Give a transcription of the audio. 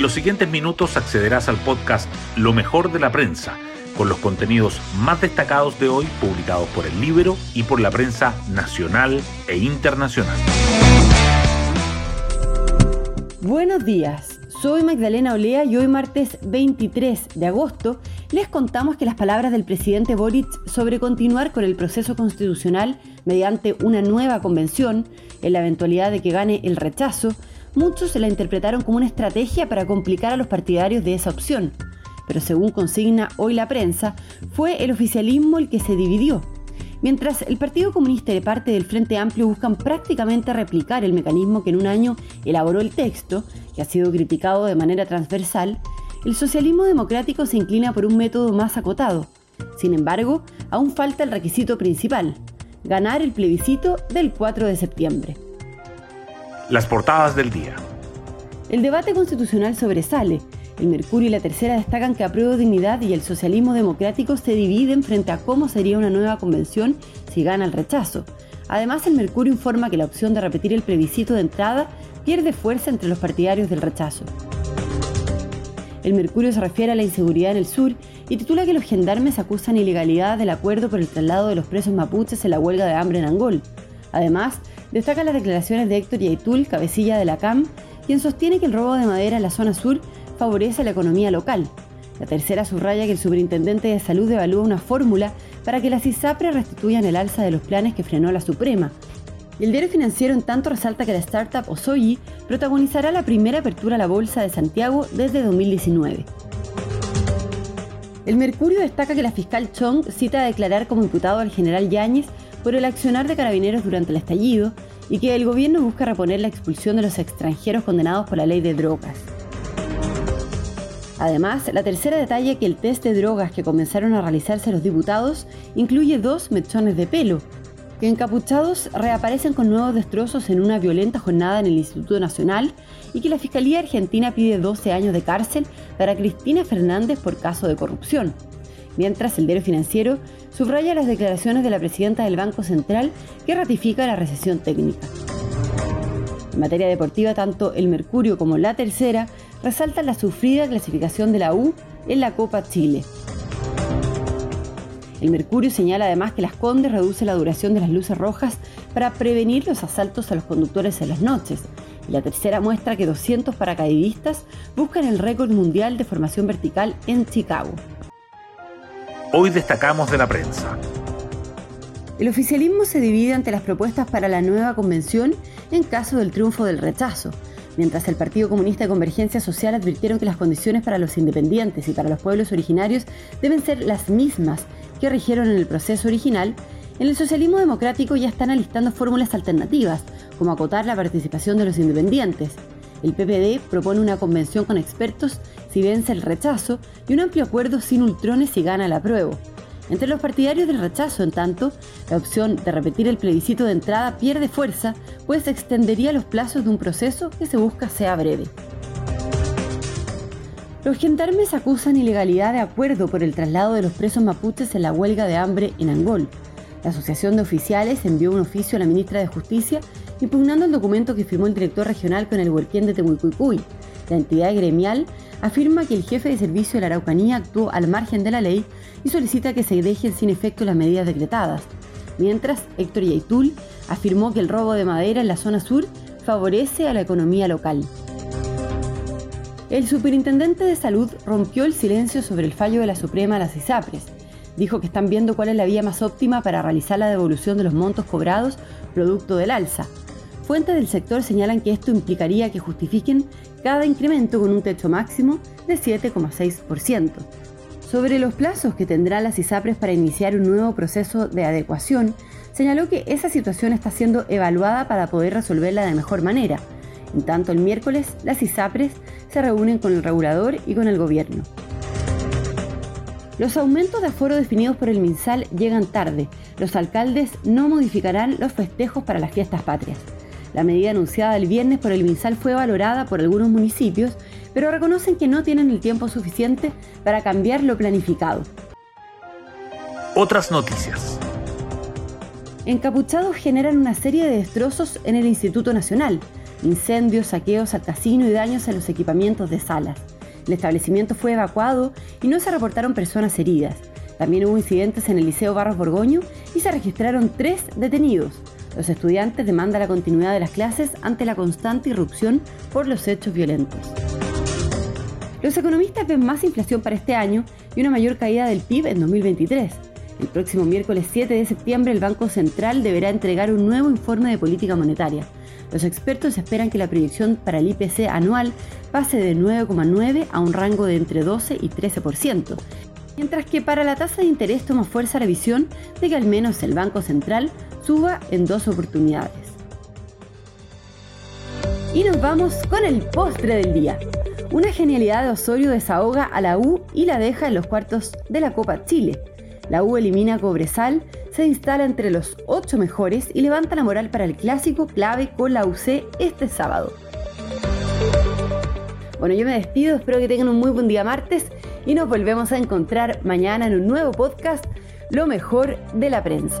En los siguientes minutos accederás al podcast Lo mejor de la prensa, con los contenidos más destacados de hoy publicados por el libro y por la prensa nacional e internacional. Buenos días, soy Magdalena Olea y hoy martes 23 de agosto les contamos que las palabras del presidente Boric sobre continuar con el proceso constitucional mediante una nueva convención, en la eventualidad de que gane el rechazo, muchos la interpretaron como una estrategia para complicar a los partidarios de esa opción. Pero según consigna hoy la prensa, fue el oficialismo el que se dividió. Mientras el Partido Comunista y parte del Frente Amplio buscan prácticamente replicar el mecanismo que en un año elaboró el texto, que ha sido criticado de manera transversal, el socialismo democrático se inclina por un método más acotado. Sin embargo, aún falta el requisito principal, ganar el plebiscito del 4 de septiembre. Las portadas del día. El debate constitucional sobresale. El Mercurio y la Tercera destacan que Apruebo Dignidad y el socialismo democrático se dividen frente a cómo sería una nueva convención si gana el rechazo. Además, el Mercurio informa que la opción de repetir el plebiscito de entrada pierde fuerza entre los partidarios del rechazo. El Mercurio se refiere a la inseguridad en el sur y titula que los gendarmes acusan ilegalidad del acuerdo por el traslado de los presos mapuches en la huelga de hambre en Angol. Además, Destaca las declaraciones de Héctor Yaitul, cabecilla de la CAM, quien sostiene que el robo de madera en la zona sur favorece la economía local. La tercera subraya que el superintendente de salud evalúa una fórmula para que las ISAPRE restituyan el alza de los planes que frenó la Suprema. Y el diario financiero en tanto resalta que la startup Osoyi protagonizará la primera apertura a la Bolsa de Santiago desde 2019. El Mercurio destaca que la fiscal Chong cita a declarar como imputado al general Yáñez por el accionar de carabineros durante el estallido y que el gobierno busca reponer la expulsión de los extranjeros condenados por la ley de drogas. Además, la tercera detalla que el test de drogas que comenzaron a realizarse los diputados incluye dos mechones de pelo, que encapuchados reaparecen con nuevos destrozos en una violenta jornada en el Instituto Nacional y que la Fiscalía Argentina pide 12 años de cárcel para Cristina Fernández por caso de corrupción mientras el diario financiero subraya las declaraciones de la presidenta del Banco Central que ratifica la recesión técnica. En materia deportiva, tanto el Mercurio como la Tercera resaltan la sufrida clasificación de la U en la Copa Chile. El Mercurio señala además que las Condes reduce la duración de las luces rojas para prevenir los asaltos a los conductores en las noches. Y la tercera muestra que 200 paracaidistas buscan el récord mundial de formación vertical en Chicago. Hoy destacamos de la prensa. El oficialismo se divide ante las propuestas para la nueva convención en caso del triunfo del rechazo, mientras el Partido Comunista de Convergencia Social advirtieron que las condiciones para los independientes y para los pueblos originarios deben ser las mismas que rigieron en el proceso original, en el socialismo democrático ya están alistando fórmulas alternativas, como acotar la participación de los independientes. El PPD propone una convención con expertos si vence el rechazo y un amplio acuerdo sin ultrones si gana el apruebo. Entre los partidarios del rechazo, en tanto, la opción de repetir el plebiscito de entrada pierde fuerza, pues extendería los plazos de un proceso que se busca sea breve. Los gendarmes acusan ilegalidad de acuerdo por el traslado de los presos mapuches en la huelga de hambre en Angol. La Asociación de Oficiales envió un oficio a la ministra de Justicia impugnando el documento que firmó el director regional con el huerquén de Temuicuicuy. La entidad gremial afirma que el jefe de servicio de la Araucanía actuó al margen de la ley y solicita que se dejen sin efecto las medidas decretadas. Mientras, Héctor Yaitul afirmó que el robo de madera en la zona sur favorece a la economía local. El superintendente de salud rompió el silencio sobre el fallo de la Suprema a las ISAPRES. Dijo que están viendo cuál es la vía más óptima para realizar la devolución de los montos cobrados producto del alza. Fuentes del sector señalan que esto implicaría que justifiquen cada incremento con un techo máximo de 7,6%. Sobre los plazos que tendrán las ISAPRES para iniciar un nuevo proceso de adecuación, señaló que esa situación está siendo evaluada para poder resolverla de mejor manera. En tanto, el miércoles las ISAPRES se reúnen con el regulador y con el gobierno. Los aumentos de aforo definidos por el MinSal llegan tarde. Los alcaldes no modificarán los festejos para las fiestas patrias. La medida anunciada el viernes por el MinSal fue valorada por algunos municipios, pero reconocen que no tienen el tiempo suficiente para cambiar lo planificado. Otras noticias. encapuchados generan una serie de destrozos en el Instituto Nacional, incendios, saqueos al casino y daños a los equipamientos de salas. El establecimiento fue evacuado y no se reportaron personas heridas. También hubo incidentes en el Liceo Barros Borgoño y se registraron tres detenidos. Los estudiantes demandan la continuidad de las clases ante la constante irrupción por los hechos violentos. Los economistas ven más inflación para este año y una mayor caída del PIB en 2023. El próximo miércoles 7 de septiembre el Banco Central deberá entregar un nuevo informe de política monetaria. Los expertos esperan que la proyección para el IPC anual pase de 9,9 a un rango de entre 12 y 13%, mientras que para la tasa de interés toma fuerza la visión de que al menos el Banco Central suba en dos oportunidades. Y nos vamos con el postre del día. Una genialidad de Osorio desahoga a la U y la deja en los cuartos de la Copa Chile. La U elimina Cobresal, se instala entre los ocho mejores y levanta la moral para el clásico clave con la UC este sábado. Bueno, yo me despido, espero que tengan un muy buen día martes y nos volvemos a encontrar mañana en un nuevo podcast, Lo mejor de la prensa.